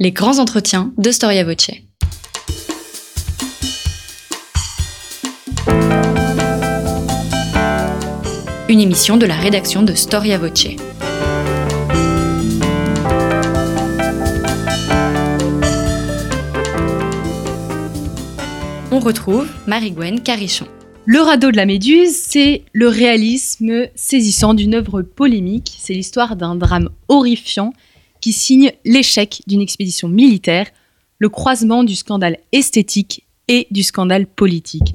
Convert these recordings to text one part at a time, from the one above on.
Les grands entretiens de Storia Voce. Une émission de la rédaction de Storia Voce. On retrouve Marie-Gwen Carichon. Le radeau de la Méduse, c'est le réalisme saisissant d'une œuvre polémique. C'est l'histoire d'un drame horrifiant signe l'échec d'une expédition militaire, le croisement du scandale esthétique et du scandale politique.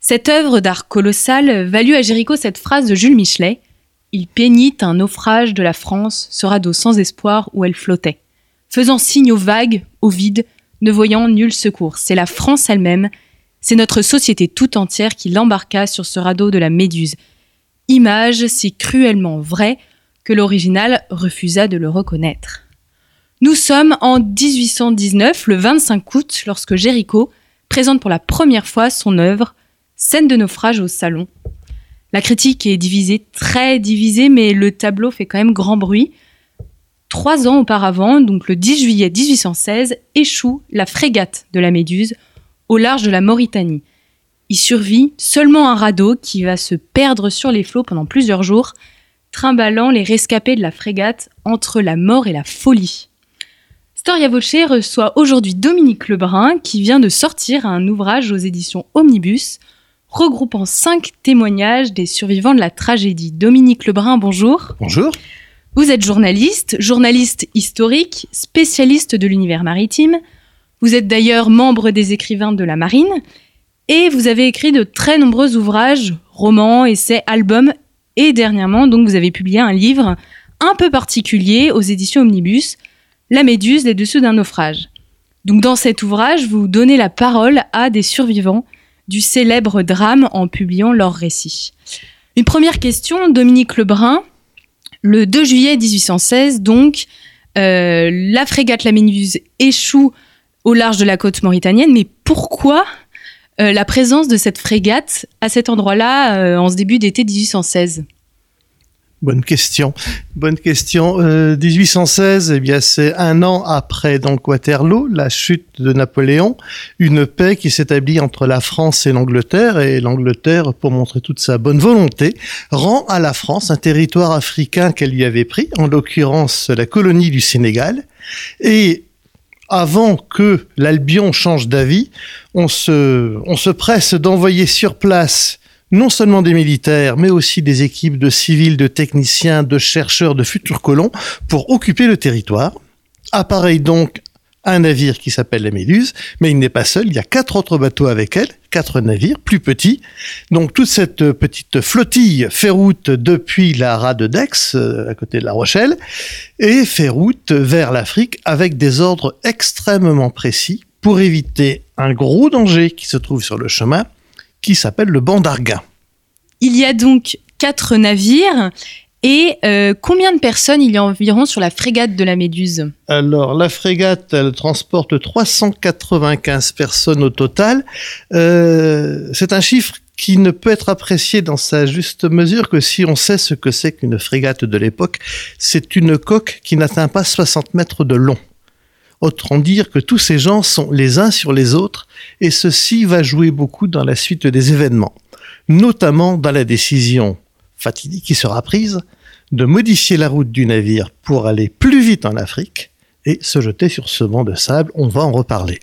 Cette œuvre d'art colossal valut à Géricault cette phrase de Jules Michelet Il peignit un naufrage de la France, ce radeau sans espoir où elle flottait, faisant signe aux vagues, au vide, ne voyant nul secours. C'est la France elle-même, c'est notre société tout entière qui l'embarqua sur ce radeau de la Méduse. Image si cruellement vraie que l'original refusa de le reconnaître. Nous sommes en 1819, le 25 août, lorsque Géricault présente pour la première fois son œuvre Scène de naufrage au salon. La critique est divisée, très divisée, mais le tableau fait quand même grand bruit. Trois ans auparavant, donc le 10 juillet 1816, échoue la frégate de la Méduse au large de la Mauritanie. Il survit seulement un radeau qui va se perdre sur les flots pendant plusieurs jours, trimballant les rescapés de la frégate entre la mort et la folie. Storia Voce reçoit aujourd'hui Dominique Lebrun qui vient de sortir un ouvrage aux éditions Omnibus regroupant cinq témoignages des survivants de la tragédie. Dominique Lebrun, bonjour. Bonjour. Vous êtes journaliste, journaliste historique, spécialiste de l'univers maritime. Vous êtes d'ailleurs membre des écrivains de la marine et vous avez écrit de très nombreux ouvrages, romans, essais, albums et dernièrement, donc, vous avez publié un livre un peu particulier aux éditions Omnibus, La Méduse, les dessous d'un naufrage. Donc, dans cet ouvrage, vous donnez la parole à des survivants du célèbre drame en publiant leurs récits. Une première question, Dominique Lebrun. Le 2 juillet 1816, donc, euh, la frégate La Méduse échoue au large de la côte mauritanienne, mais pourquoi euh, la présence de cette frégate à cet endroit-là euh, en ce début d'été 1816 Bonne question. Bonne question. 1816, euh, eh bien, c'est un an après donc Waterloo, la chute de Napoléon, une paix qui s'établit entre la France et l'Angleterre, et l'Angleterre, pour montrer toute sa bonne volonté, rend à la France un territoire africain qu'elle lui avait pris, en l'occurrence la colonie du Sénégal, et avant que l'Albion change d'avis, on se, on se presse d'envoyer sur place non seulement des militaires, mais aussi des équipes de civils, de techniciens, de chercheurs, de futurs colons pour occuper le territoire. Appareil donc un navire qui s'appelle la Méduse, mais il n'est pas seul, il y a quatre autres bateaux avec elle, quatre navires plus petits. Donc toute cette petite flottille fait route depuis la rade d'Aix, euh, à côté de La Rochelle, et fait route vers l'Afrique avec des ordres extrêmement précis pour éviter un gros danger qui se trouve sur le chemin, qui s'appelle le. Il y a donc quatre navires et euh, combien de personnes il y a environ sur la frégate de la Méduse? Alors, la frégate, elle transporte 395 personnes au total. Euh, c'est un chiffre qui ne peut être apprécié dans sa juste mesure que si on sait ce que c'est qu'une frégate de l'époque. C'est une coque qui n'atteint pas 60 mètres de long. Autrement dire que tous ces gens sont les uns sur les autres, et ceci va jouer beaucoup dans la suite des événements, notamment dans la décision fatidique qui sera prise de modifier la route du navire pour aller plus vite en Afrique et se jeter sur ce banc de sable. On va en reparler.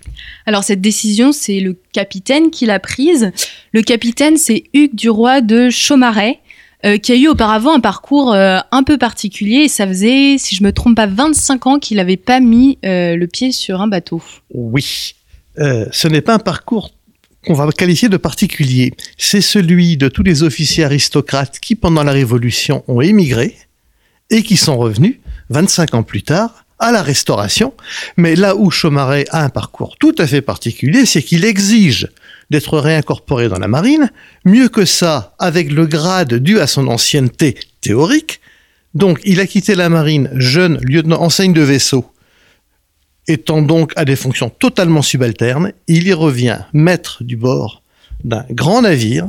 Alors cette décision, c'est le capitaine qui l'a prise. Le capitaine, c'est Hugues Duroy de Chaumaret. Euh, qui a eu auparavant un parcours euh, un peu particulier et ça faisait, si je me trompe pas, 25 ans qu'il n'avait pas mis euh, le pied sur un bateau. Oui, ce n'est pas un parcours qu'on va qualifier de particulier. C'est celui de tous les officiers aristocrates qui, pendant la Révolution, ont émigré et qui sont revenus 25 ans plus tard à la Restauration. Mais là où Chaumaret a un parcours tout à fait particulier, c'est qu'il exige d'être réincorporé dans la marine. Mieux que ça, avec le grade dû à son ancienneté théorique. Donc, il a quitté la marine jeune lieutenant enseigne de vaisseau étant donc à des fonctions totalement subalternes, il y revient maître du bord d'un grand navire,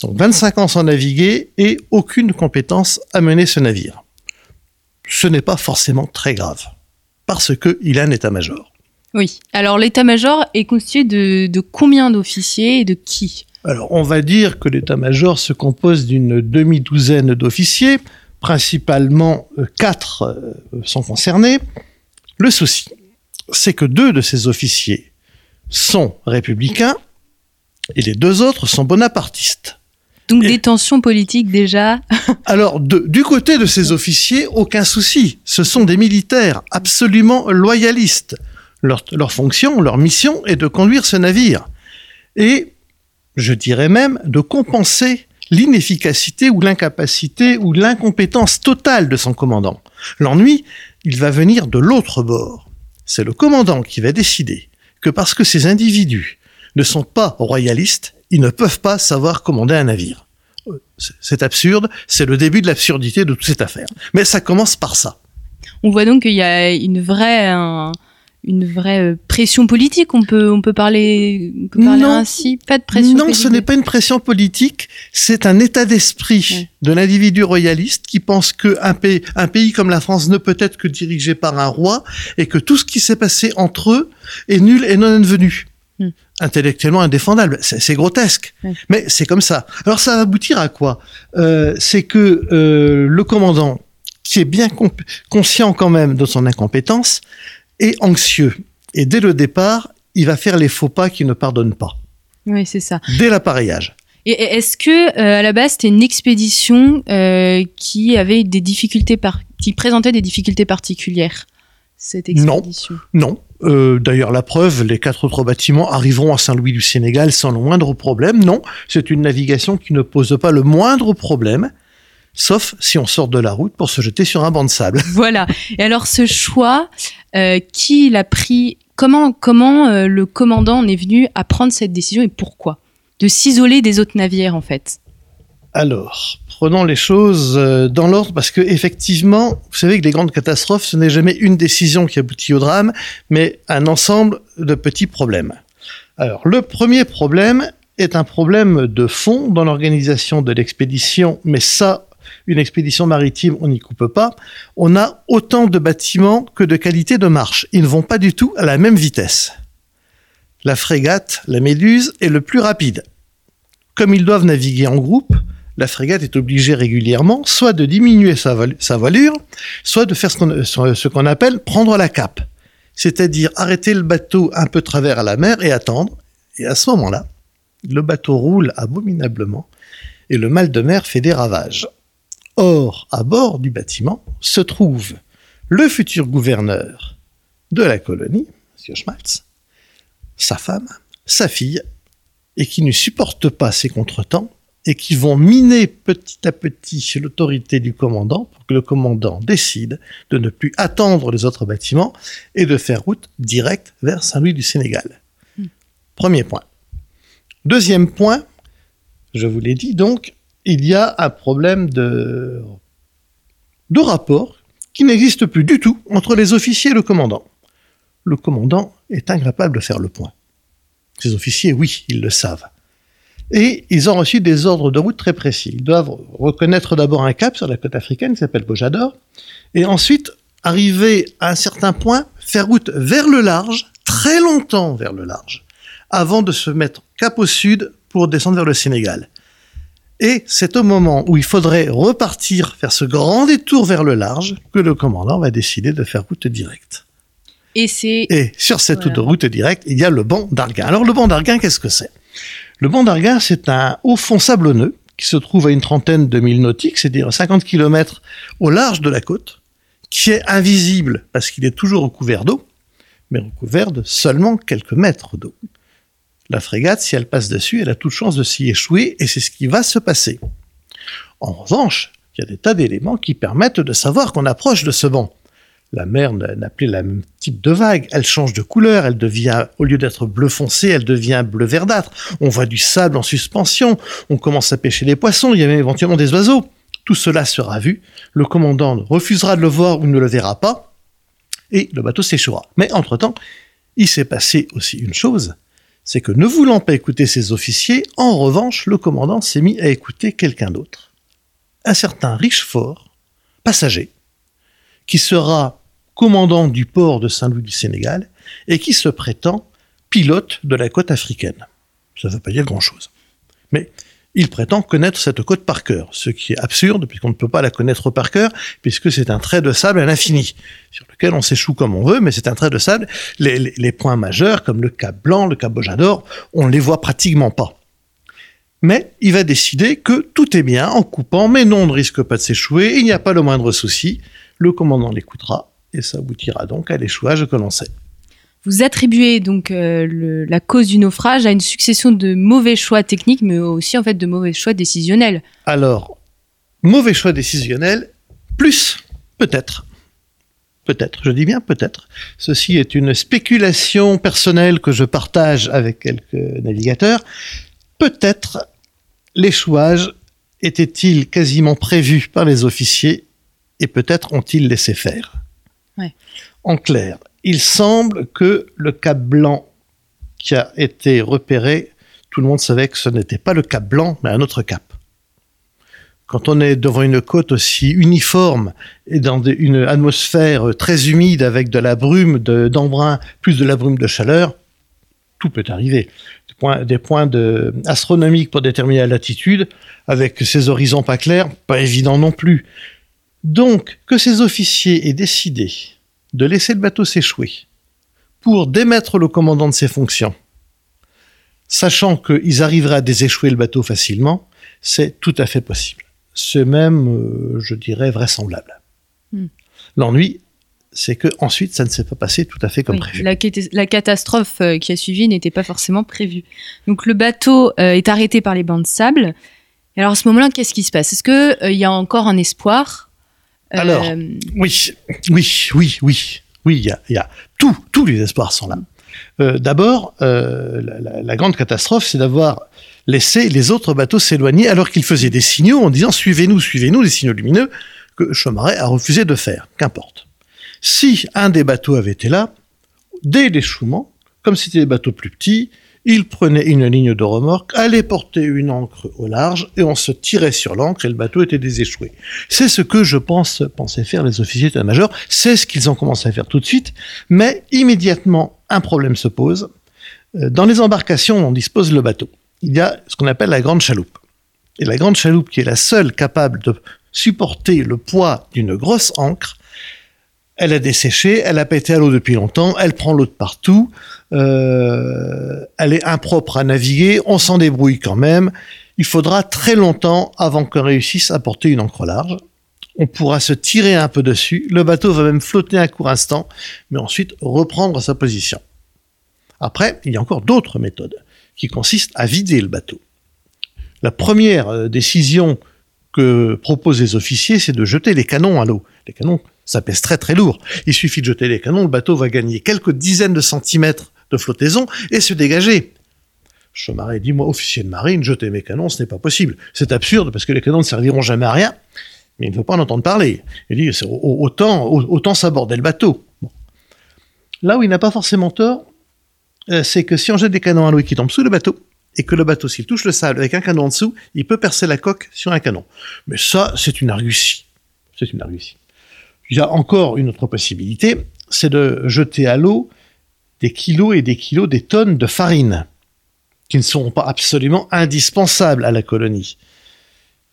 donc 25 ans sans naviguer et aucune compétence à mener ce navire. Ce n'est pas forcément très grave. parce qu'il a un état-major. Oui. Alors l'état-major est constitué de, de combien d'officiers et de qui? Alors on va dire que l'état-major se compose d'une demi-douzaine d'officiers, principalement euh, quatre euh, sont concernés. Le souci, c'est que deux de ces officiers sont républicains et les deux autres sont bonapartistes. Donc Et- des tensions politiques déjà. Alors, de- du côté de ces officiers, aucun souci. Ce sont des militaires absolument loyalistes. Leur, leur fonction, leur mission est de conduire ce navire. Et, je dirais même, de compenser l'inefficacité ou l'incapacité ou l'incompétence totale de son commandant. L'ennui, il va venir de l'autre bord. C'est le commandant qui va décider que parce que ces individus ne sont pas royalistes, ils ne peuvent pas savoir commander un navire. Euh, c'est- absurde, c'est le début de l'absurdité de toute cette affaire. Mais ça commence par ça. On voit donc qu'il y a une vraie, un- une vraie euh, pression politique. On peut, on peut parler, on peut parler Non. ainsi. Pas de pression. non, ce n'est pas une pression politique, c'est un état d'esprit Ouais. de l'individu royaliste qui pense qu'un pays, un pays comme la France ne peut être que dirigé par un roi et que tout ce qui s'est passé entre eux est nul et non advenu. Hmm. Intellectuellement indéfendable, c'est grotesque, mais c'est comme ça. Alors ça va aboutir à quoi? Euh, C'est que euh, le commandant, qui est bien conscient quand même de son incompétence, est anxieux. Et dès le départ, il va faire les faux pas qui ne pardonnent pas Oui, c'est ça. dès l'appareillage. Et et est-ce que euh, à la base c'était une expédition euh, qui avait des difficultés par... qui présentait des difficultés particulières cette Non. expédition? Non. Euh, D'ailleurs, la preuve, les quatre autres bâtiments arriveront à Saint-Louis du Sénégal sans le moindre problème. Non, c'est une navigation qui ne pose pas le moindre problème, sauf si on sort de la route pour se jeter sur un banc de sable. Voilà. Et alors ce choix, euh, qui l'a pris? Comment comment euh, le commandant en est venu à prendre cette décision et pourquoi? De s'isoler des autres navires en fait. Alors, prenons les choses euh, dans l'ordre parce que effectivement, vous savez que les grandes catastrophes, ce n'est jamais une décision qui aboutit au drame, mais un ensemble de petits problèmes. Alors, le premier problème est un problème de fond dans l'organisation de l'expédition, mais ça, une expédition maritime, on n'y coupe pas. On a autant de bâtiments que de qualité de marche. Ils ne vont pas du tout à la même vitesse. La frégate, la Méduse, est le plus rapide. Comme ils doivent naviguer en groupe, la frégate est obligée régulièrement soit de diminuer sa, voilure, soit de faire ce qu'on ce qu'on appelle prendre la cape, c'est-à-dire arrêter le bateau un peu travers à la mer et attendre. Et à ce moment-là, le bateau roule abominablement et le mal de mer fait des ravages. Or, à bord du bâtiment se trouve le futur gouverneur de la colonie, M. Schmaltz, sa femme, sa fille, et qui ne supportent pas ces contretemps et qui vont miner petit à petit l'autorité du commandant pour que le commandant décide de ne plus attendre les autres bâtiments et de faire route directe vers Saint-Louis du Sénégal. Premier point. Deuxième point, je vous l'ai dit donc, il y a un problème de, de rapport qui n'existe plus du tout entre les officiers et le commandant. Le commandant est incapable de faire le point. Ces officiers, oui, ils le savent. Et ils ont reçu des ordres de route très précis. Ils doivent reconnaître d'abord un cap sur la côte africaine qui s'appelle Bojador, et ensuite arriver à un certain point, faire route vers le large, très longtemps vers le large, avant de se mettre cap au sud pour descendre vers le Sénégal. Et c'est au moment où il faudrait repartir faire ce grand détour vers le large que le commandant va décider de faire route directe. Et sur cette Voilà. route directe, il y a le banc d'Arguin. Alors le banc d'Arguin, qu'est-ce que c'est? Le banc d'Arguin, c'est un haut fond sablonneux qui se trouve à une trentaine de milles nautiques, c'est-à-dire 50 km au large de la côte, qui est invisible parce qu'il est toujours recouvert d'eau, mais recouvert de seulement quelques mètres d'eau. La frégate, si elle passe dessus, elle a toute chance de s'y échouer, et c'est ce qui va se passer. En revanche, il y a des tas d'éléments qui permettent de savoir qu'on approche de ce banc. La mer n'a plus le même type de vague. Elle change de couleur. Elle devient, au lieu d'être bleu foncé, elle devient bleu verdâtre. On voit du sable en suspension. On commence à pêcher des poissons. Il y a même éventuellement des oiseaux. Tout cela sera vu. Le commandant refusera de le voir ou ne le verra pas. Et le bateau s'échouera. Mais entre-temps, il s'est passé aussi une chose. C'est que ne voulant pas écouter ses officiers, en revanche, le commandant s'est mis à écouter quelqu'un d'autre. Un certain Richefort, passager, qui sera commandant du port de Saint-Louis du Sénégal et qui se prétend pilote de la côte africaine. Ça ne veut pas dire grand-chose. Mais il prétend connaître cette côte par cœur, ce qui est absurde puisqu'on ne peut pas la connaître par cœur, puisque c'est un trait de sable à l'infini, sur lequel on s'échoue comme on veut, mais c'est un trait de sable. Les, points majeurs, comme le Cap Blanc, le Cap Bojador, on ne les voit pratiquement pas. Mais il va décider que tout est bien en coupant, mais non, on ne risque pas de s'échouer, il n'y a pas le moindre souci. Le commandant l'écoutera, et ça aboutira donc à l'échouage que l'on sait. Vous attribuez donc euh, le- la cause du naufrage à une succession de mauvais choix techniques, mais aussi en fait de mauvais choix décisionnels. Alors, mauvais choix décisionnel, plus peut-être. Peut-être, je dis bien peut-être. Ceci est une spéculation personnelle que je partage avec quelques navigateurs. Peut-être l'échouage était-il quasiment prévu par les officiers et peut-être ont-ils laissé faire? Ouais. En clair, il semble que le Cap Blanc qui a été repéré, tout le monde savait que ce n'était pas le Cap Blanc, mais un autre cap quand on est devant une côte aussi uniforme et dans une atmosphère très humide avec de la brume de- d'embrun, plus de la brume de chaleur, tout peut arriver. Des points, astronomiques pour déterminer la latitude, avec ces horizons pas clairs, pas évident non plus. Donc, que ces officiers aient décidé de laisser le bateau s'échouer pour démettre le commandant de ses fonctions, sachant qu'ils arriveraient à déséchouer le bateau facilement, c'est tout à fait possible. C'est même, euh, je dirais, vraisemblable. Hmm. L'ennui, c'est que ensuite, ça ne s'est pas passé tout à fait comme Oui, prévu. la, cata- la catastrophe euh, qui a suivi n'était pas forcément prévue. Donc le bateau euh, est arrêté par les bancs de sable. Et alors à ce moment-là, qu'est-ce qui se passe? Est-ce que euh, il y a encore un espoir? Alors, Oui, oui, oui, oui, oui, il y a, il y a tout, tous les espoirs sont là. Euh, D'abord, euh, la, la- la grande catastrophe, c'est d'avoir laissé les autres bateaux s'éloigner alors qu'ils faisaient des signaux en disant suivez-nous, suivez-nous, des signaux lumineux que Chomaret a refusé de faire. Qu'importe. Si un des bateaux avait été là, dès l'échouement, comme c'était des bateaux plus petits, il prenait une ligne de remorque, allait porter une ancre au large et on se tirait sur l'ancre et le bateau était déséchoué. C'est ce que je pense pensaient faire les officiers d'état-major. C'est ce qu'ils ont commencé à faire tout de suite. Mais immédiatement, un problème se pose. Euh, Dans les embarcations dont dispose le bateau, il y a ce qu'on appelle la grande chaloupe. Et la grande chaloupe, qui est la seule capable de supporter le poids d'une grosse ancre, elle a desséché, elle a pété à l'eau depuis longtemps, elle prend l'eau de partout, euh, elle est impropre à naviguer, on s'en débrouille quand même. Il faudra très longtemps avant qu'on réussisse à porter une ancre large. On pourra se tirer un peu dessus, le bateau va même flotter un court instant, mais ensuite reprendre sa position. Après, il y a encore d'autres méthodes qui consistent à vider le bateau. La première euh, décision que proposent les officiers, c'est de jeter les canons à l'eau. Les canons, ça pèse très très lourd. Il suffit de jeter les canons, le bateau va gagner quelques dizaines de centimètres de flottaison et se dégager. Chomaret dit, moi, officier de marine, jeter mes canons, ce n'est pas possible. C'est absurde parce que les canons ne serviront jamais à rien. Mais il ne faut pas en entendre parler. Il dit, autant, au- autant s'aborder le bateau. Là où il n'a pas forcément tort, euh, c'est que si on jette des canons à l'eau qu'ils tombent sous le bateau, et que le bateau, s'il touche le sable avec un canon en dessous, il peut percer la coque sur un canon. Mais ça, c'est une argutie. C'est une argutie. Il y a encore une autre possibilité, c'est de jeter à l'eau des kilos et des kilos, des tonnes de farine, qui ne seront pas absolument indispensables à la colonie.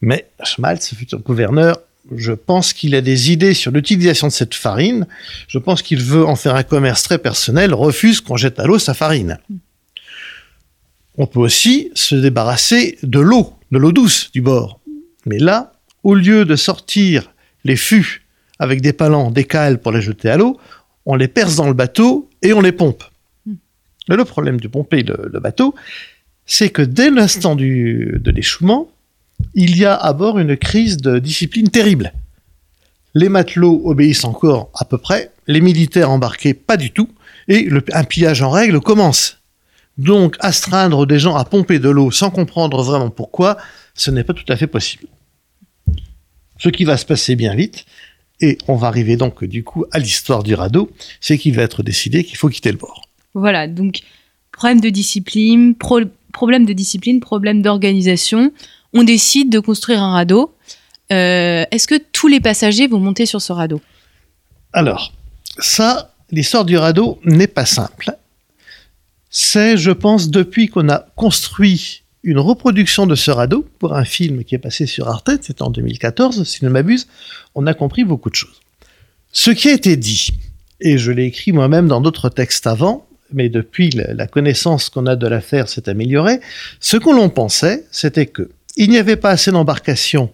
Mais Schmaltz, futur gouverneur, je pense qu'il a des idées sur l'utilisation de cette farine. Je pense qu'il veut en faire un commerce très personnel, refuse qu'on jette à l'eau sa farine. On peut aussi se débarrasser de l'eau, de l'eau douce du bord. Mais là, au lieu de sortir les fûts avec des palans, des cales pour les jeter à l'eau, on les perce dans le bateau et on les pompe. Mais le problème de pomper le, le bateau, c'est que dès l'instant de l'échouement, il y a à bord une crise de discipline terrible. Les matelots obéissent encore à peu près, les militaires embarqués pas du tout, et le- un pillage en règle commence. Donc, astreindre des gens à pomper de l'eau sans comprendre vraiment pourquoi, ce n'est pas tout à fait possible. Ce qui va se passer bien vite, et on va arriver donc du coup à l'histoire du radeau, c'est qu'il va être décidé qu'il faut quitter le bord. Voilà, donc problème de discipline, pro- problème de discipline, problème d'organisation. On décide de construire un radeau. Euh, Est-ce que tous les passagers vont monter sur ce radeau? Alors, ça, l'histoire du radeau n'est pas simple. C'est, je pense, depuis qu'on a construit une reproduction de ce radeau pour un film qui est passé sur Arte, c'était en 2014, si je ne m'abuse, on a compris beaucoup de choses. Ce qui a été dit, et je l'ai écrit moi-même dans d'autres textes avant, mais depuis la connaissance qu'on a de l'affaire s'est améliorée, ce que l'on pensait, c'était que il n'y avait pas assez d'embarcations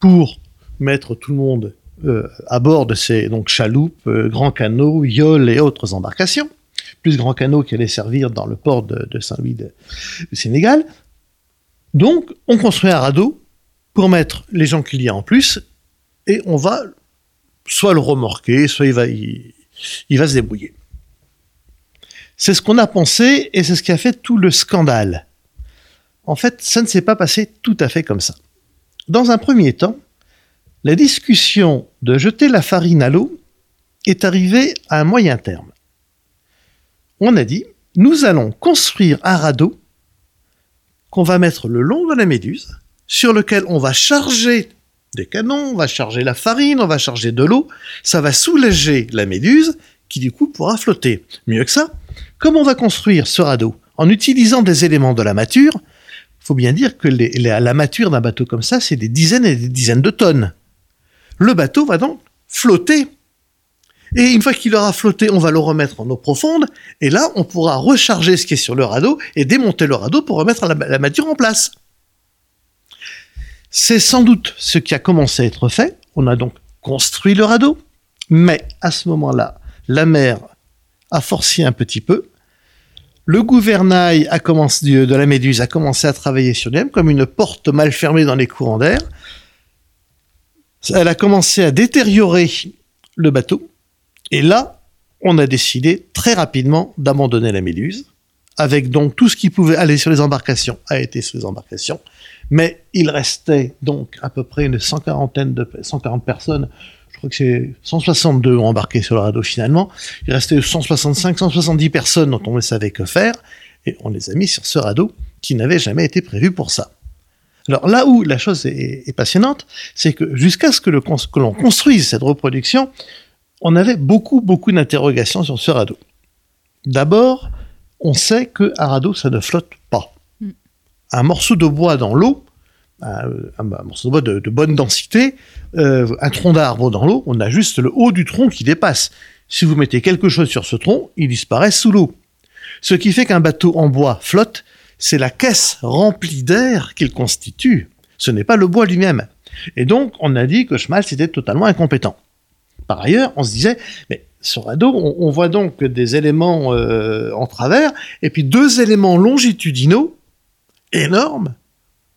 pour mettre tout le monde euh, à bord de ces donc chaloupes, euh, grands canots, yoles et autres embarcations, plus grands canots qui allaient servir dans le port de, Saint-Louis du Sénégal. Donc, on construit un radeau pour mettre les gens qu'il y a en plus, et on va soit le remorquer, soit il va, il, va se débrouiller. C'est ce qu'on a pensé, et c'est ce qui a fait tout le scandale. En fait, ça ne s'est pas passé tout à fait comme ça. Dans un premier temps, la discussion de jeter la farine à l'eau est arrivée à un moyen terme. On a dit, nous allons construire un radeau qu'on va mettre le long de la méduse, sur lequel on va charger des canons, on va charger la farine, on va charger de l'eau, ça va soulager la méduse, qui du coup pourra flotter. Mieux que ça, comme on va construire ce radeau en utilisant des éléments de la mature, il faut bien dire que la mature d'un bateau comme ça, c'est des dizaines et des dizaines de tonnes. Le bateau va donc flotter et une fois qu'il aura flotté, on va le remettre en eau profonde. Et là, on pourra recharger ce qui est sur le radeau et démonter le radeau pour remettre la, la matière en place. C'est sans doute ce qui a commencé à être fait. On a donc construit le radeau. Mais à ce moment-là, la mer a forcé un petit peu. Le gouvernail de la méduse a commencé à travailler sur lui-même comme une porte mal fermée dans les courants d'air. Elle a commencé à détériorer le bateau. Et là, on a décidé très rapidement d'abandonner la Méduse, avec donc tout ce qui pouvait aller sur les embarcations a été sur les embarcations, mais il restait donc à peu près une 140 de 140 personnes. Je crois que c'est 162 ont embarqué sur le radeau finalement. Il restait 165, 170 personnes dont on ne savait que faire, et on les a mis sur ce radeau qui n'avait jamais été prévu pour ça. Alors là où la chose est, passionnante, c'est que jusqu'à ce que l'on construise cette reproduction, on avait beaucoup, beaucoup d'interrogations sur ce radeau. D'abord, on sait que un radeau, ça ne flotte pas. Mm. Un morceau de bois dans l'eau, un, morceau de bois de, bonne densité, euh, un tronc d'arbre dans l'eau, on a juste le haut du tronc qui dépasse. Si vous mettez quelque chose sur ce tronc, il disparaît sous l'eau. Ce qui fait qu'un bateau en bois flotte, c'est la caisse remplie d'air qu'il constitue. Ce n'est pas le bois lui-même. Et donc, on a dit que Schmalz était totalement incompétent. Par ailleurs, on se disait, mais sur radeau, on, voit donc des éléments euh, en travers, et puis deux éléments longitudinaux énormes.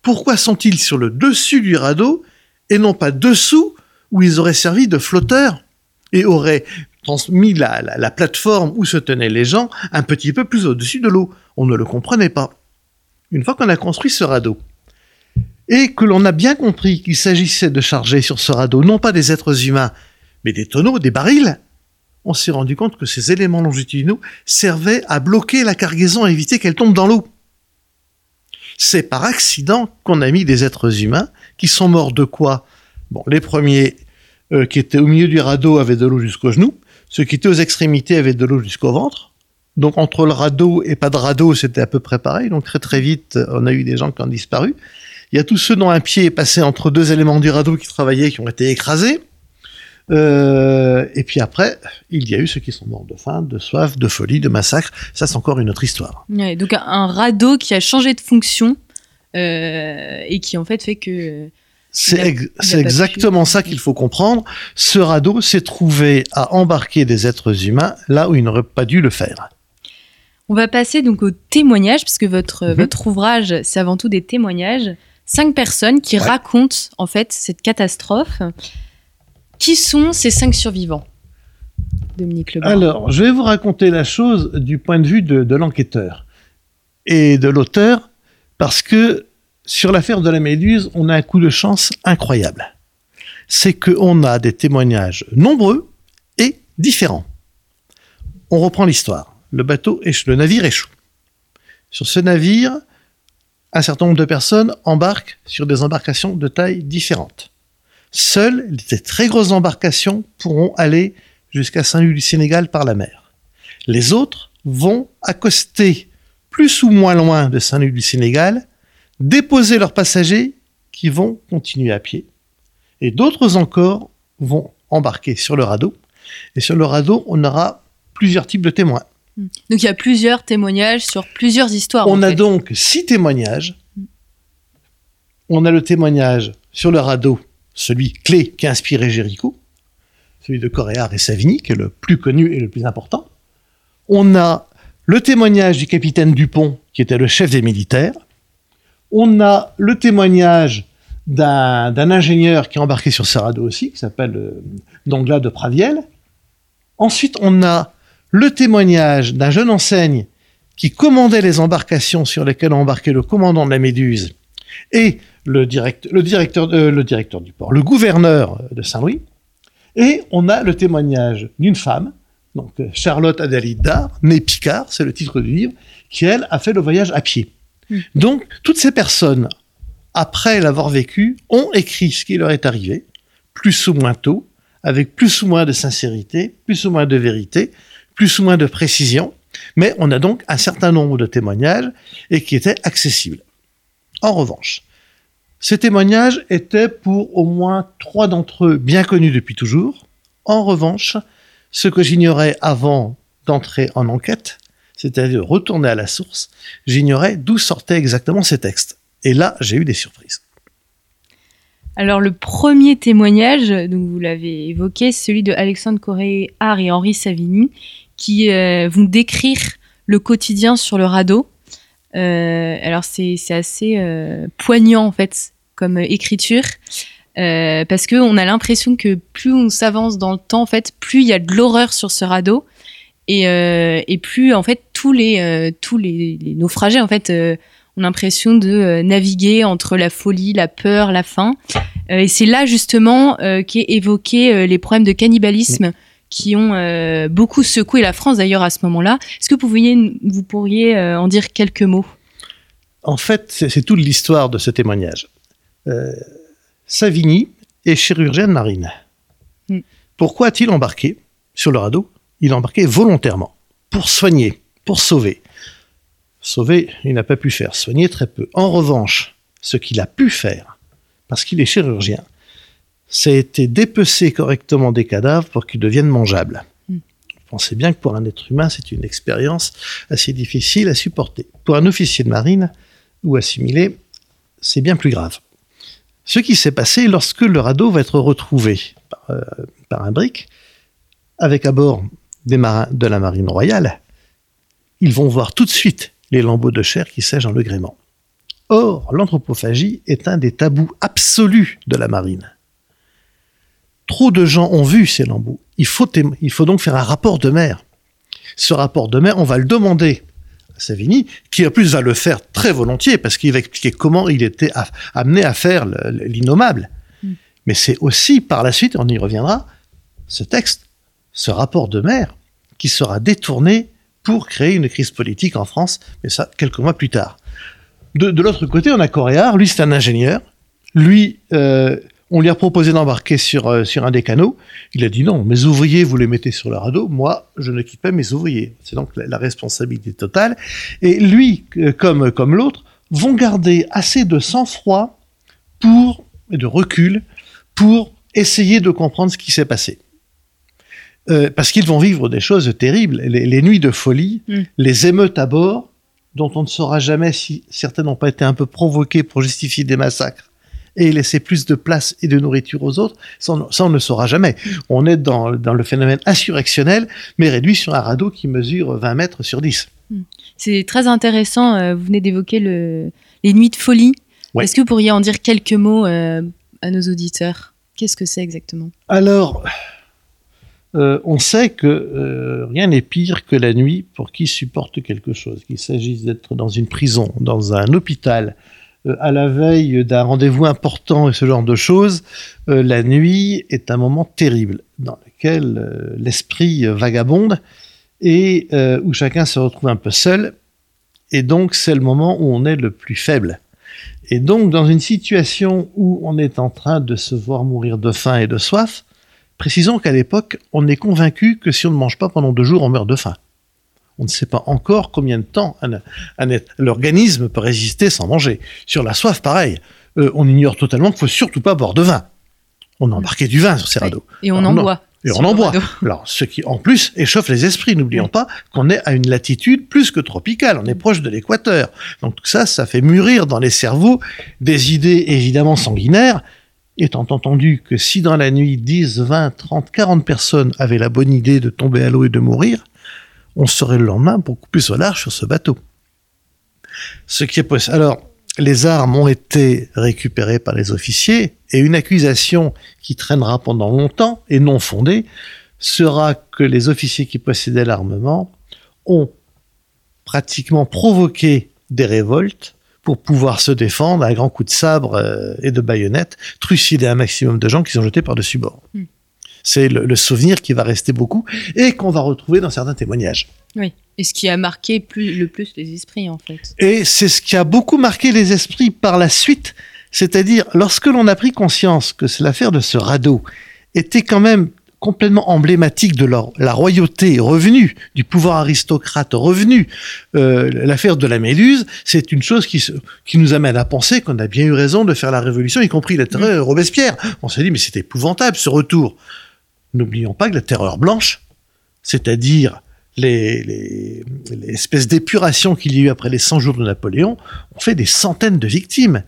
Pourquoi sont-ils sur le dessus du radeau et non pas dessous, où ils auraient servi de flotteurs et auraient transmis la, la plateforme où se tenaient les gens un petit peu plus au-dessus de l'eau? On ne le comprenait pas. Une fois qu'on a construit ce radeau, et que l'on a bien compris qu'il s'agissait de charger sur ce radeau non pas des êtres humains, mais des tonneaux, des barils, on s'est rendu compte que ces éléments longitudinaux servaient à bloquer la cargaison, à éviter qu'elle tombe dans l'eau. C'est par accident qu'on a mis des êtres humains qui sont morts de quoi? Bon, les premiers euh, qui étaient au milieu du radeau avaient de l'eau jusqu'aux genoux, ceux qui étaient aux extrémités avaient de l'eau jusqu'au ventre. Donc entre le radeau et pas de radeau, c'était à peu près pareil. Donc très très vite, on a eu des gens qui ont disparu. Il y a tous ceux dont un pied est passé entre deux éléments du radeau qui travaillaient, qui ont été écrasés. Euh, et puis après, il y a eu ceux qui sont morts de faim, de soif, de folie, de massacre. Ça, c'est encore une autre histoire. donc un radeau qui a changé de fonction euh, et qui en fait fait que... C'est exactement ça qu'il faut comprendre. Ce radeau s'est trouvé à embarquer des êtres humains là où il n'aurait pas dû le faire. On va passer donc au témoignage, puisque votre, mhm. votre ouvrage, c'est avant tout des témoignages. Cinq personnes qui racontent en fait cette catastrophe. Qui sont ces cinq survivants Dominique Lebrun. Alors, je vais vous raconter la chose du point de vue de, l'enquêteur et de l'auteur, parce que sur l'affaire de la Méduse, on a un coup de chance incroyable. C'est qu'on a des témoignages nombreux et différents. On reprend l'histoire. Le bateau, le navire échoue. Sur ce navire, un certain nombre de personnes embarquent sur des embarcations de taille différentes. Seules les très grosses embarcations pourront aller jusqu'à Saint-Louis du Sénégal par la mer. Les autres vont accoster plus ou moins loin de Saint-Louis du Sénégal, déposer leurs passagers qui vont continuer à pied. Et d'autres encore vont embarquer sur le radeau. Et sur le radeau, on aura plusieurs types de témoins. Donc il y a plusieurs témoignages sur plusieurs histoires. On a fait. donc six témoignages. On a le témoignage sur le radeau, celui clé qui a inspiré Géricault, celui de Coréard et Savigny, qui est le plus connu et le plus important. On a le témoignage du capitaine Dupont, qui était le chef des militaires. On a le témoignage d'un ingénieur qui est embarqué sur ce radeau aussi, qui s'appelle euh, Danglars de Praviel. Ensuite, on a le témoignage d'un jeune enseigne qui commandait les embarcations sur lesquelles embarqué le commandant de la Méduse et le, direct- le directeur, euh, le directeur du port, le gouverneur de Saint-Louis. Et on a le témoignage d'une femme, donc euh, Charlotte Adélie Dard, née Picard, c'est le titre du livre, qui elle a fait le voyage à pied. Mm. Donc toutes ces personnes, après l'avoir vécu, ont écrit ce qui leur est arrivé, plus ou moins tôt, avec plus ou moins de sincérité, plus ou moins de vérité, plus ou moins de précision, mais on a donc un certain nombre de témoignages et qui étaient accessibles. En revanche, ces témoignages étaient pour au moins trois d'entre eux bien connus depuis toujours. En revanche, ce que j'ignorais avant d'entrer en enquête, c'est-à-dire retourner à la source, j'ignorais d'où sortaient exactement ces textes. Et là, j'ai eu des surprises. Alors le premier témoignage, donc vous l'avez évoqué, celui de Alexandre Coréard et Henri Savigny, qui euh, vont décrire le quotidien sur le radeau. Euh, alors c'est assez euh, poignant en fait comme euh, écriture. parce que on a l'impression que plus on s'avance dans le temps, en fait, plus il y a de l'horreur sur ce radeau, et, et plus en fait tous les tous les, naufragés en fait ont l'impression de naviguer entre la folie, la peur, la faim. Et c'est là justement qu'est évoqué les problèmes de cannibalisme qui ont euh, beaucoup secoué la France d'ailleurs à ce moment-là. Est-ce que vous pourriez, vous pourriez euh, en dire quelques mots? En fait, c'est toute l'histoire de ce témoignage. Euh, Savigny est chirurgien de marine. Mm. Pourquoi a-t-il embarqué sur le radeau? Il a embarqué volontairement, pour soigner, pour sauver. Sauver, il n'a pas pu faire, soigner très peu. En revanche, ce qu'il a pu faire, parce qu'il est chirurgien, c'est été dépecer correctement des cadavres pour qu'ils deviennent mangeables. Mm. Vous pensez bien que pour un être humain, c'est une expérience assez difficile à supporter. Pour un officier de marine ou assimilé, c'est bien plus grave. Ce qui s'est passé lorsque le radeau va être retrouvé par, euh, par un brick, avec à bord des marins de la marine royale, ils vont voir tout de suite les lambeaux de chair qui sèchent dans le gréement. Or, l'anthropophagie est un des tabous absolus de la marine. Trop de gens ont vu ces lambeaux. Il faut, témo- il faut donc faire un rapport de mer. Ce rapport de mer, on va le demander à Savigny, qui en plus va le faire très volontiers, parce qu'il va expliquer comment il était amené à faire le- le- l'innommable. Mm. Mais c'est aussi, par la suite, on y reviendra, ce texte, ce rapport de mer, qui sera détourné pour créer une crise politique en France, mais ça, quelques mois plus tard. De, de l'autre côté, on a Coréard, lui c'est un ingénieur, lui, euh, on lui a proposé d'embarquer sur, euh, sur un des canaux, il a dit non, mes ouvriers, vous les mettez sur le radeau, moi, je ne quitte pas mes ouvriers. C'est donc la, la responsabilité totale. Et lui, euh, comme, comme l'autre, vont garder assez de sang-froid pour, et de recul pour essayer de comprendre ce qui s'est passé. Euh, parce qu'ils vont vivre des choses terribles, les, les nuits de folie, Mm. les émeutes à bord, dont on ne saura jamais si certaines n'ont pas été un peu provoquées pour justifier des massacres et laisser plus de place et de nourriture aux autres, ça on, ça, on ne le saura jamais. On est dans, dans le phénomène insurrectionnel, mais réduit sur un radeau qui mesure 20 mètres sur 10. C'est très intéressant. euh, vous venez d'évoquer le, les nuits de folie. Ouais. Est-ce que vous pourriez en dire quelques mots euh, à nos auditeurs? Qu'est-ce que c'est exactement? Alors, euh, on sait que euh, rien n'est pire que la nuit pour qui supporte quelque chose, qu'il s'agisse d'être dans une prison, dans un hôpital, à la veille d'un rendez-vous important et ce genre de choses. euh, la nuit est un moment terrible dans lequel euh, l'esprit vagabonde et euh, où chacun se retrouve un peu seul. Et donc, c'est le moment où on est le plus faible. Et donc, dans une situation où on est en train de se voir mourir de faim et de soif, Précisons qu'à l'époque, on est convaincu que si on ne mange pas pendant deux jours, on meurt de faim. On ne sait pas encore combien de temps l'organisme peut résister sans manger. Sur la soif, pareil. Euh, on ignore totalement qu'il faut surtout pas boire de vin. On embarquait du vin sur ces radeaux. Et on en boit. Et on en boit. Alors, ce qui, en plus, échauffe les esprits. N'oublions pas qu'on est à une latitude plus que tropicale. On est proche de l'équateur. Donc, tout ça, ça fait mûrir dans les cerveaux des idées évidemment sanguinaires. Étant entendu que si dans la nuit 10, 20, 30, 40 personnes avaient la bonne idée de tomber à l'eau et de mourir, on serait le lendemain beaucoup plus au large sur ce bateau. Alors, les armes ont été récupérées par les officiers et une accusation qui traînera pendant longtemps et non fondée sera que les officiers qui possédaient l'armement ont pratiquement provoqué des révoltes pour pouvoir se défendre à grands coups de sabre euh, et de baïonnettes, trucider un maximum de gens qui sont jetés par-dessus bord. Hmm. C'est le, souvenir qui va rester beaucoup et qu'on va retrouver dans certains témoignages. Oui. Et ce qui a marqué le plus les esprits, en fait. Et c'est ce qui a beaucoup marqué les esprits par la suite. C'est-à-dire, lorsque l'on a pris conscience que l'affaire de ce radeau était quand même complètement emblématique de la royauté revenue, du pouvoir aristocrate revenu. Euh, l'affaire de la Méduse, c'est une chose qui, qui nous amène à penser qu'on a bien eu raison de faire la révolution, y compris la terreur Robespierre. On s'est dit, mais c'est épouvantable ce retour. N'oublions pas que la terreur blanche, c'est-à-dire les, espèces d'épuration qu'il y a eu après les 100 jours de Napoléon, ont fait des centaines de victimes.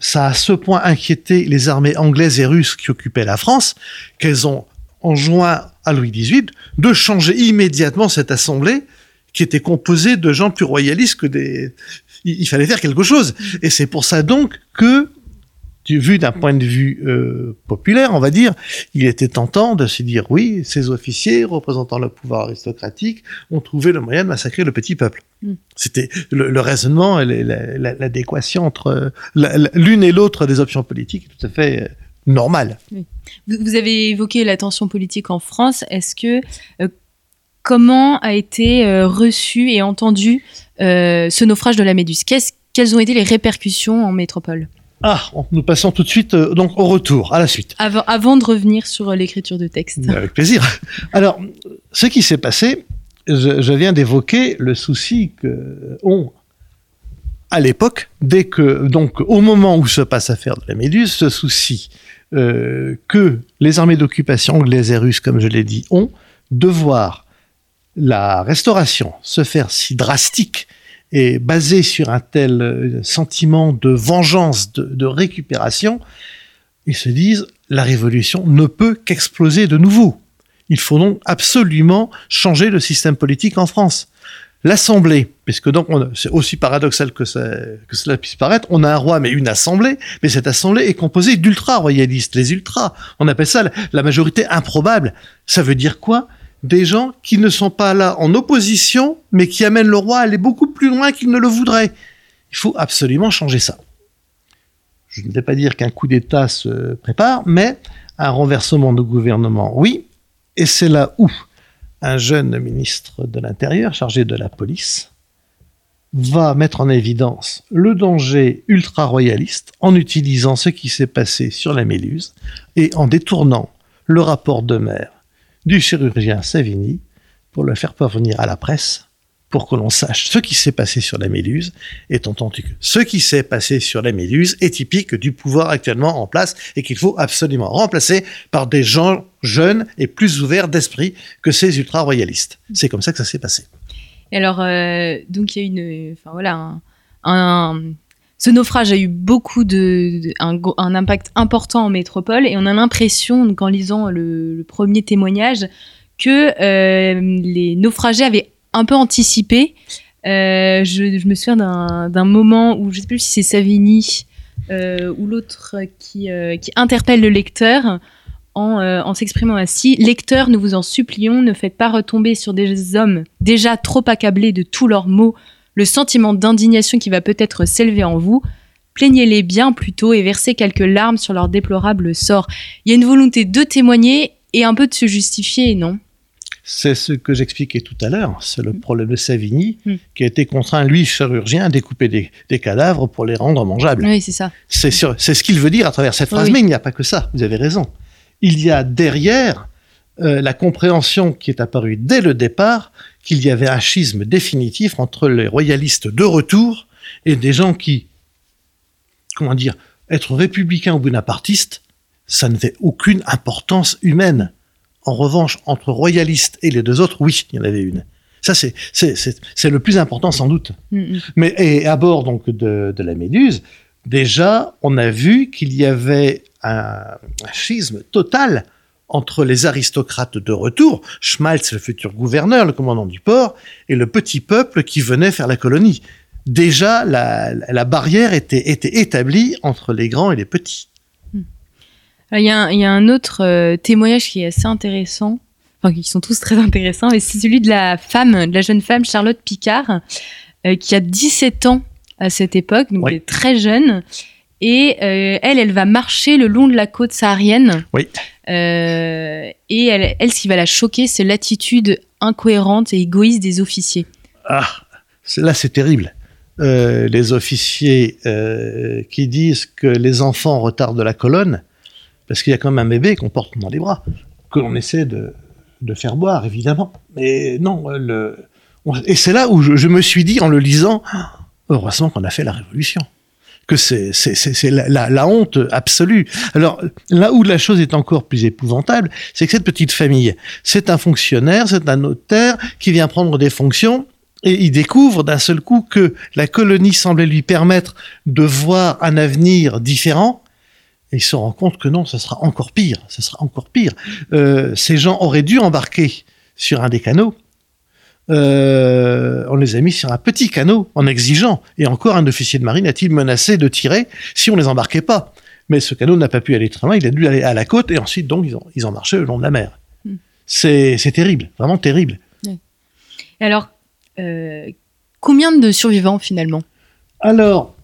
Ça a à ce point inquiété les armées anglaises et russes qui occupaient la France qu'elles ont enjoint à Louis XVIII de changer immédiatement cette assemblée qui était composée de gens plus royalistes que des... Il fallait faire quelque chose. Et c'est pour ça donc que vu d'un point de vue euh, populaire, on va dire, il était tentant de se dire oui, ces officiers représentant le pouvoir aristocratique ont trouvé le moyen de massacrer le petit peuple. Hmm. C'était le, raisonnement, l'adéquation entre l'une et l'autre des options politiques tout à fait euh, normale. Vous, avez évoqué la tension politique en France. Est-ce que euh, comment a été reçu et entendu ce naufrage de la Méduse? Quelles ont été les répercussions en métropole? Ah, nous passons tout de suite euh, donc au retour, à la suite. Avant, avant de revenir sur euh, l'écriture de texte. Avec plaisir. Alors, ce qui s'est passé, je, viens d'évoquer le souci que ont à l'époque, dès que donc au moment où se passe l'affaire de la Méduse, ce souci euh, que les armées d'occupation anglaises et russes, comme je l'ai dit, ont de voir la restauration se faire si drastique et basé sur un tel euh, sentiment de vengeance, de, récupération, ils se disent la révolution ne peut qu'exploser de nouveau. Il faut donc absolument changer le système politique en France. L'Assemblée, puisque donc c'est aussi paradoxal que, que cela puisse paraître, on a un roi mais une assemblée, mais cette assemblée est composée d'ultra-royalistes, les ultras. On appelle ça la majorité improbable. Ça veut dire quoi? Des gens qui ne sont pas là en opposition, mais qui amènent le roi à aller beaucoup plus loin qu'il ne le voudrait. Il faut absolument changer ça. Je ne vais pas dire qu'un coup d'État se prépare, mais un renversement de gouvernement, oui. Et c'est là où un jeune ministre de l'Intérieur, chargé de la police, va mettre en évidence le danger ultra-royaliste en utilisant ce qui s'est passé sur la Méluse et en détournant le rapport de maire du chirurgien Savigny pour le faire parvenir à la presse pour que l'on sache ce qui s'est passé sur la Méduse, étant entendu que ce qui s'est passé sur la Méduse est typique du pouvoir actuellement en place et qu'il faut absolument remplacer par des gens jeunes et plus ouverts d'esprit que ces ultra-royalistes. C'est comme ça que ça s'est passé. Et alors, euh, donc il y a une, enfin voilà, un ce naufrage a eu beaucoup un, impact important en métropole et on a l'impression, en lisant le, premier témoignage, que euh, les naufragés avaient un peu anticipé. Euh, je, me souviens d'un moment où je ne sais plus si c'est Savigny euh, ou l'autre qui, qui, interpelle le lecteur en, en s'exprimant ainsi Lecteur, nous vous en supplions, ne faites pas retomber sur des hommes déjà trop accablés de tous leurs maux le sentiment d'indignation qui va peut-être s'élever en vous, plaignez-les bien plutôt et versez quelques larmes sur leur déplorable sort. Il y a une volonté de témoigner et un peu de se justifier, non? C'est ce que j'expliquais tout à l'heure. C'est le problème de Savigny, hmm. qui a été contraint, lui, chirurgien, à découper des, cadavres pour les rendre mangeables. Oui, c'est ça. C'est ce qu'il veut dire à travers cette phrase, mais il n'y a pas que ça. Vous avez raison. il y a derrière euh, la compréhension qui est apparue dès le départ qu'il y avait un schisme définitif entre les royalistes de retour et des gens qui, comment dire, être républicain ou bonapartiste, ça n'avait aucune importance humaine. En revanche, entre royalistes et les deux autres, oui, il y en avait une. Ça, c'est, le plus important sans doute. Mm, Mais et à bord donc de, de la Méduse, déjà, on a vu qu'il y avait un, un schisme total entre les aristocrates de retour, Schmaltz, le futur gouverneur, le commandant du port, et le petit peuple qui venait faire la colonie. Déjà, la, la barrière était, était établie entre les grands et les petits. Il y, a un- il y a un autre euh, témoignage qui est assez intéressant, enfin qui sont tous très intéressants, et c'est celui de la femme, de la jeune femme Charlotte Picard, euh, qui a 17 ans à cette époque, donc Oui. elle est très jeune. Et euh, elle, elle va marcher le long de la côte saharienne. Oui. Euh, et elle, elle, ce qui va la choquer, c'est l'attitude incohérente et égoïste des officiers. Ah, là c'est terrible. Euh, les officiers qui disent que les enfants retardent la colonne, parce qu'il y a quand même un bébé qu'on porte dans les bras, que l'on essaie de, de faire boire, évidemment. Mais non, le... et c'est là où je, je me suis dit en le lisant, Ah, heureusement qu'on a fait la révolution. Que c'est la, la- la honte absolue. Alors là où la chose est encore plus épouvantable, c'est que cette petite famille, c'est un fonctionnaire, c'est un notaire qui vient prendre des fonctions et il découvre d'un seul coup que la colonie semblait lui permettre de voir un avenir différent. Et il se rend compte que non, ça sera encore pire. Ça sera encore pire. Euh, ces gens auraient dû embarquer sur un des canaux. Euh, on les a mis sur un petit canot en exigeant. Et encore un officier de marine a-t-il menacé de tirer si on les embarquait pas? Mais ce canot n'a pas pu aller très loin. Il a dû aller à la côte et ensuite donc ils ont, ils ont marché le long de la mer. Hmm. C'est terrible, vraiment terrible. Alors, euh, combien de survivants finalement? Alors,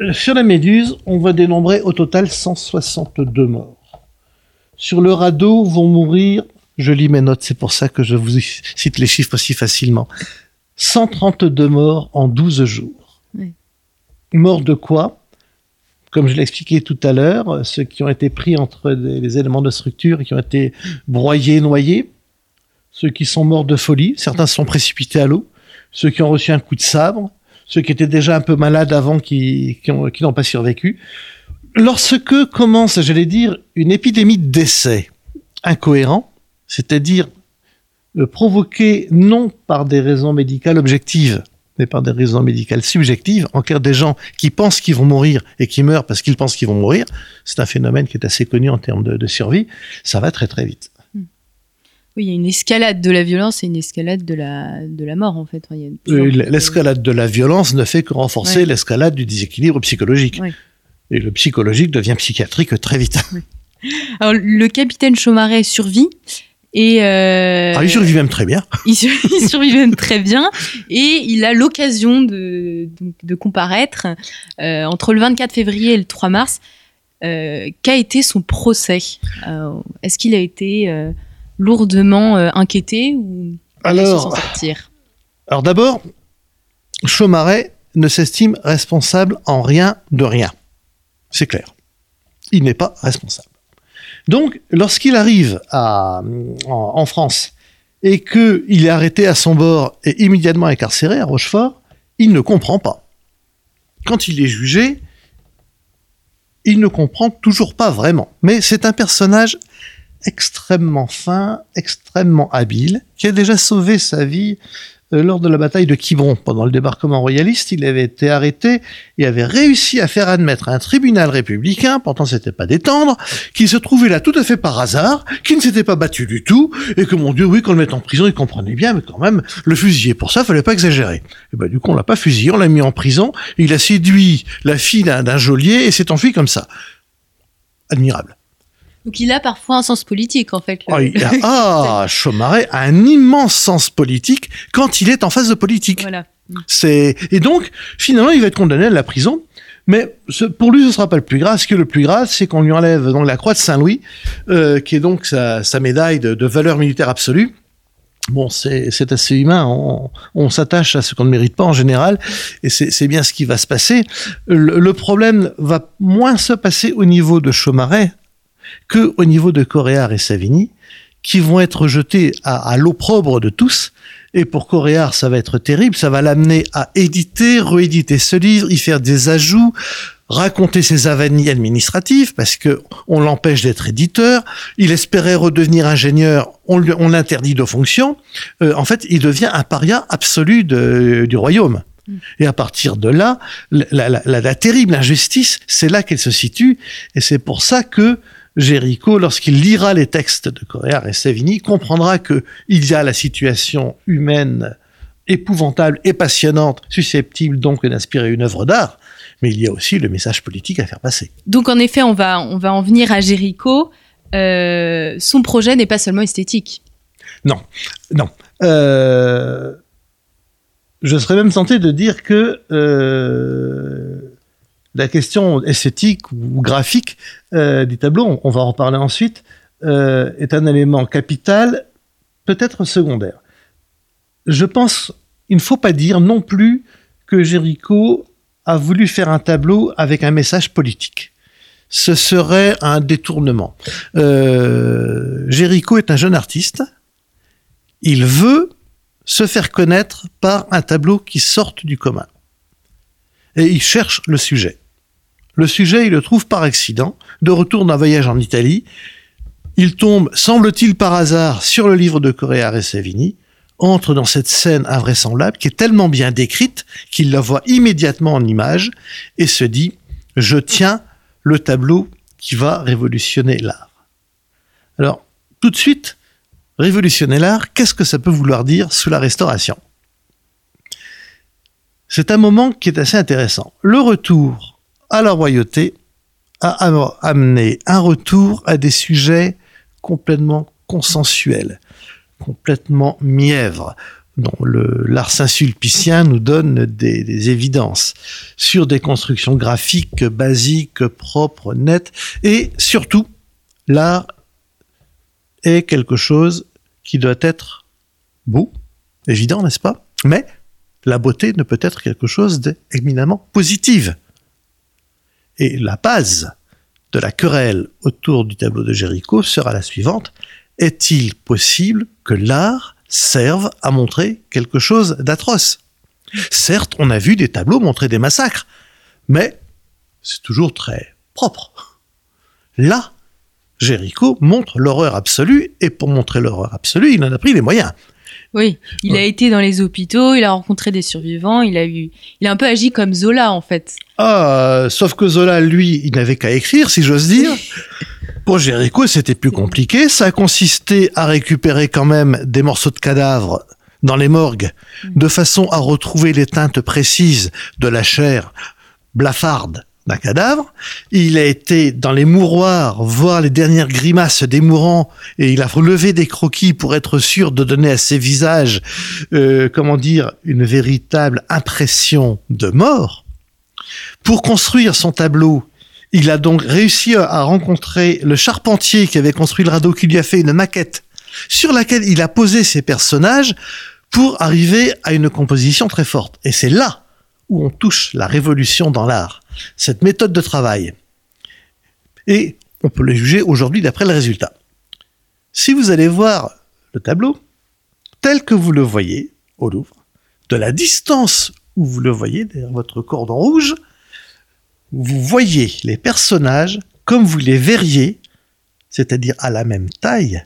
euh, sur la Méduse, on va dénombrer au total 162 morts. Sur le radeau vont mourir, je lis mes notes, c'est pour ça que je vous cite les chiffres si facilement, 132 morts en 12 jours. Oui. Morts de quoi? Comme je l'ai expliqué tout à l'heure, ceux qui ont été pris entre des- les éléments de structure et qui ont été broyés, noyés, ceux qui sont morts de folie, certains se sont précipités à l'eau, ceux qui ont reçu un coup de sabre, ceux qui étaient déjà un peu malades avant qui, qui ont- qui n'ont pas survécu. Lorsque commence, j'allais dire, une épidémie de décès incohérents, c'est-à-dire euh, provoquée non par des raisons médicales objectives, mais par des raisons médicales subjectives, en cas des gens qui pensent qu'ils vont mourir et qui meurent parce qu'ils pensent qu'ils vont mourir, c'est un phénomène qui est assez connu en termes de, de survie, ça va très très vite. Oui, il y a une escalade de la violence et une escalade de la, de la mort en fait. Euh, L'escalade de la violence ne fait que renforcer Ouais. l'escalade du déséquilibre psychologique. Ouais. Et le psychologique devient psychiatrique très vite. Alors, le capitaine Chaumaret survit et euh, Ah, il survit même très bien. il, sur- il survit même très bien et il a l'occasion de, de comparaître euh, entre le 24 février et le 3 mars. Euh, Qu'a été son procès Est-ce qu'il a été lourdement inquiété ou a réussi à s'en Alors, sortir? alors d'abord, Chaumaret ne s'estime responsable en rien de rien. C'est clair. Il n'est pas responsable. Donc, lorsqu'il arrive en, en France et qu'il est arrêté à son bord et immédiatement incarcéré à Rochefort, il ne comprend pas. Quand il est jugé, il ne comprend toujours pas vraiment. Mais c'est un personnage extrêmement fin, extrêmement habile, qui a déjà sauvé sa vie lors de la bataille de Quiberon. Pendant le débarquement royaliste, il avait été arrêté et avait réussi à faire admettre à un tribunal républicain, pourtant c'était pas d'étendre, qui se trouvait là tout à fait par hasard, qui ne s'était pas battu du tout, et que mon Dieu, oui, qu'on le mette en prison, il comprenait bien, mais quand même, le fusiller. Pour ça, fallait pas exagérer. Et ben, du coup, on l'a pas fusillé, on l'a mis en prison, il a séduit la fille d'un geôlier et s'est enfui comme ça. Admirable. Donc il a parfois un sens politique en fait. le- Ah, il a- ah, Chaumaret a un immense sens politique quand il est en phase de politique. Voilà. C'est et donc finalement il va être condamné à la prison. Mais ce- pour lui, ce sera pas le plus grave. Ce qui est le plus grave, c'est qu'on lui enlève donc la croix de Saint-Louis, euh, qui est donc sa, sa médaille de, de valeur militaire absolue. Bon, c'est assez humain. On, on s'attache à ce qu'on ne mérite pas en général, et c'est c'est bien ce qui va se passer. Le, le problème va moins se passer au niveau de Chaumaret, que au niveau de Coréard et Savigny, qui vont être jetés à, à l'opprobre de tous. Et pour Coréard, ça va être terrible. Ça va l'amener à éditer, rééditer ce livre, y faire des ajouts, raconter ses avanies administratives parce que on l'empêche d'être éditeur. Il espérait redevenir ingénieur, on, lui, on l'interdit de fonction. Euh, en fait, il devient un paria absolu de, du royaume. Et à partir de là, la, la, la, la terrible injustice, c'est là qu'elle se situe. Et c'est pour ça que Géricault, lorsqu'il lira les textes de Coréard et Savigny, comprendra que il y a la situation humaine épouvantable et passionnante, susceptible donc d'inspirer une œuvre d'art, mais il y a aussi le message politique à faire passer. Donc en effet, on va, on va en venir à Géricault. Euh, son projet n'est pas seulement esthétique. Non, non. Euh, je serais même tenté de dire que euh, la question esthétique ou graphique euh, des tableaux, on va en reparler ensuite, euh, est un élément capital, peut-être secondaire. Je pense, il ne faut pas dire non plus que Géricault a voulu faire un tableau avec un message politique. Ce serait un détournement. Euh, Géricault est un jeune artiste. Il veut se faire connaître par un tableau qui sorte du commun. Et il cherche le sujet. Le sujet, il le trouve par accident, de retour d'un voyage en Italie. Il tombe, semble-t-il par hasard, sur le livre de Coréard et Savigny, entre dans cette scène invraisemblable qui est tellement bien décrite qu'il la voit immédiatement en image et se dit je tiens le tableau qui va révolutionner l'art. Alors, tout de suite, révolutionner l'art, qu'est-ce que ça peut vouloir dire sous la restauration? C'est un moment qui est assez intéressant. Le retour à la royauté a amené un retour à des sujets complètement consensuels complètement mièvre dont l'art saint-sulpicien nous donne des, des, évidences sur des constructions graphiques basiques, propres, nettes, et surtout, l'art est quelque chose qui doit être beau, évident, n'est-ce pas? Mais la beauté ne peut être quelque chose d'éminemment positive. Et la base de la querelle autour du tableau de Géricault sera la suivante est-il possible que l'art serve à montrer quelque chose d'atroce? Certes, on a vu des tableaux montrer des massacres, mais c'est toujours très propre. Là, Géricault montre l'horreur absolue, et pour montrer l'horreur absolue, il en a pris les moyens. Oui, il ouais. a été dans les hôpitaux, il a rencontré des survivants, il a eu, il a un peu agi comme Zola en fait. Ah, sauf que Zola, lui, il n'avait qu'à écrire, si j'ose dire. Pour Géricault, c'était plus compliqué. Ça consistait à récupérer quand même des morceaux de cadavres dans les morgues, de façon à retrouver les teintes précises de la chair blafarde d'un cadavre. Il a été dans les mouroirs voir les dernières grimaces des mourants et il a relevé des croquis pour être sûr de donner à ces visages, euh, comment dire, une véritable impression de mort. Pour construire son tableau, il a donc réussi à rencontrer le charpentier qui avait construit le radeau, qui lui a fait une maquette sur laquelle il a posé ses personnages pour arriver à une composition très forte. Et c'est là où on touche la révolution dans l'art, cette méthode de travail. Et on peut le juger aujourd'hui d'après le résultat. Si vous allez voir le tableau tel que vous le voyez au Louvre, de la distance où vous le voyez derrière votre cordon rouge, vous voyez les personnages comme vous les verriez, c'est-à-dire à la même taille,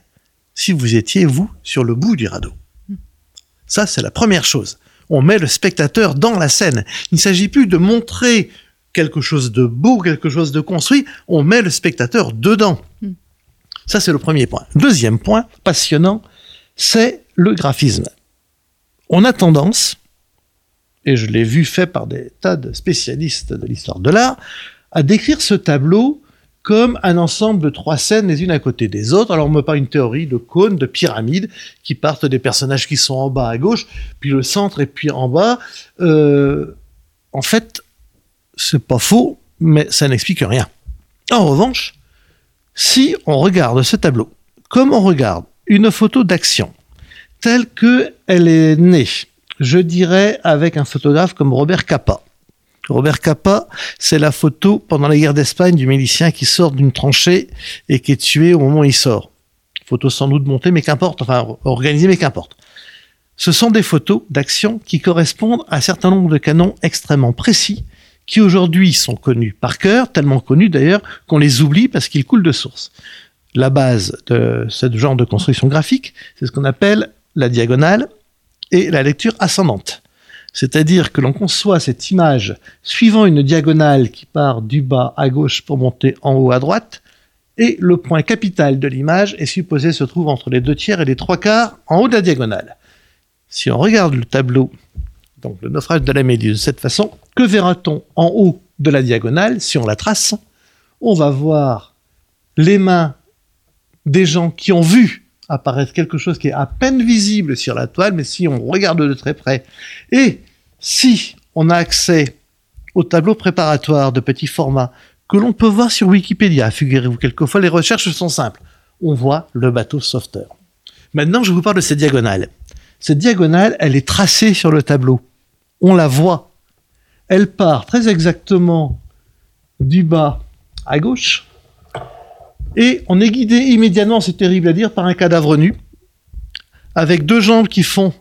si vous étiez, vous, sur le bout du radeau. Ça, c'est la première chose. On met le spectateur dans la scène. Il ne s'agit plus de montrer quelque chose de beau, quelque chose de construit, on met le spectateur dedans. Ça, c'est le premier point. Deuxième point, passionnant, c'est le graphisme. On a tendance, et je l'ai vu fait par des tas de spécialistes de l'histoire de l'art, à décrire ce tableau comme un ensemble de trois scènes les unes à côté des autres. Alors on me parle une théorie de cône, de pyramide, qui partent des personnages qui sont en bas à gauche, puis le centre et puis en bas. Euh, en fait, c'est pas faux, mais ça n'explique rien. En revanche, si on regarde ce tableau comme on regarde une photo d'action telle que elle est née je dirais avec un photographe comme Robert Capa. Robert Capa, c'est la photo pendant la guerre d'Espagne du milicien qui sort d'une tranchée et qui est tué au moment où il sort. Photo sans doute montée, mais qu'importe, enfin organisée, mais qu'importe. Ce sont des photos d'action qui correspondent à un certain nombre de canons extrêmement précis qui aujourd'hui sont connus par cœur, tellement connus d'ailleurs qu'on les oublie parce qu'ils coulent de source. La base de ce genre de construction graphique, c'est ce qu'on appelle la diagonale et la lecture ascendante. C'est-à-dire que l'on conçoit cette image suivant une diagonale qui part du bas à gauche pour monter en haut à droite, et le point capital de l'image est supposé se trouver entre les deux tiers et les trois quarts en haut de la diagonale. Si on regarde le tableau, donc le naufrage de la Méduse de cette façon, que verra-t-on en haut de la diagonale si on la trace? On va voir les mains des gens qui ont vu apparaître quelque chose qui est à peine visible sur la toile, mais si on regarde de très près, et si on a accès au tableau préparatoire de petit format que l'on peut voir sur Wikipédia, figurez-vous, quelquefois les recherches sont simples, on voit le bateau sauveteur. Maintenant, je vous parle de cette diagonale. Cette diagonale, elle est tracée sur le tableau. On la voit. Elle part très exactement du bas à gauche et on est guidé immédiatement, c'est terrible à dire, par un cadavre nu, avec deux jambes qui font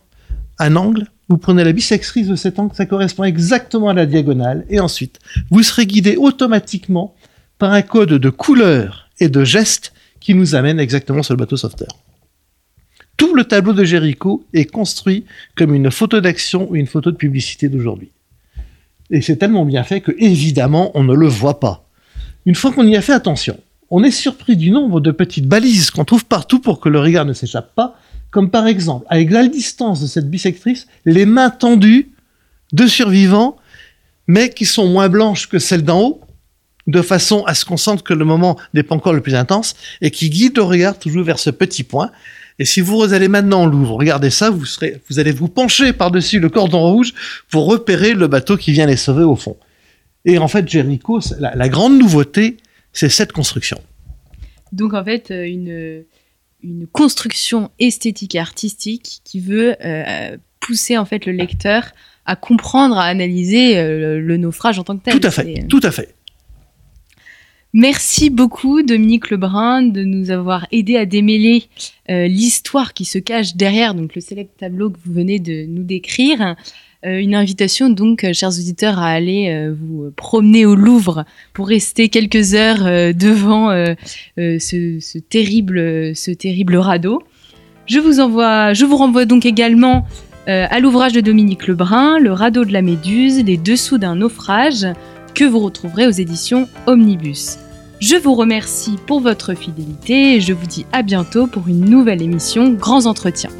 un angle. Vous prenez la bisectrice de cet angle, ça correspond exactement à la diagonale. Et ensuite, vous serez guidé automatiquement par un code de couleurs et de gestes qui nous amène exactement sur le bateau sauveteur. Tout le tableau de Jéricho est construit comme une photo d'action ou une photo de publicité d'aujourd'hui. Et c'est tellement bien fait que, évidemment, on ne le voit pas. Une fois qu'on y a fait attention, on est surpris du nombre de petites balises qu'on trouve partout pour que le regard ne s'échappe pas, comme par exemple, à égale distance de cette bisectrice, les mains tendues de survivants, mais qui sont moins blanches que celles d'en haut, de façon à ce qu'on sente que le moment n'est pas encore le plus intense, et qui guident le regard toujours vers ce petit point. Et si vous allez maintenant au Louvre, regardez ça, vous, serez, vous allez vous pencher par-dessus le cordon rouge pour repérer le bateau qui vient les sauver au fond. Et en fait, Jericho, la grande nouveauté, c'est cette construction. Donc en fait, euh, une, une construction esthétique et artistique qui veut euh, pousser en fait le lecteur à comprendre, à analyser euh, le, naufrage en tant que tel. Tout à fait, tout à fait. Merci beaucoup Dominique Lebrun de nous avoir aidé à démêler l'histoire qui se cache derrière donc le select tableau que vous venez de nous décrire. Euh, une invitation donc, euh, chers auditeurs, à aller euh, vous promener au Louvre pour rester quelques heures devant ce, terrible, ce terrible radeau. Je vous envoie, je vous renvoie donc également à l'ouvrage de Dominique Lebrun, Le radeau de la Méduse, les dessous d'un naufrage, que vous retrouverez aux éditions Omnibus. Je vous remercie pour votre fidélité et je vous dis à bientôt pour une nouvelle émission Grands Entretiens.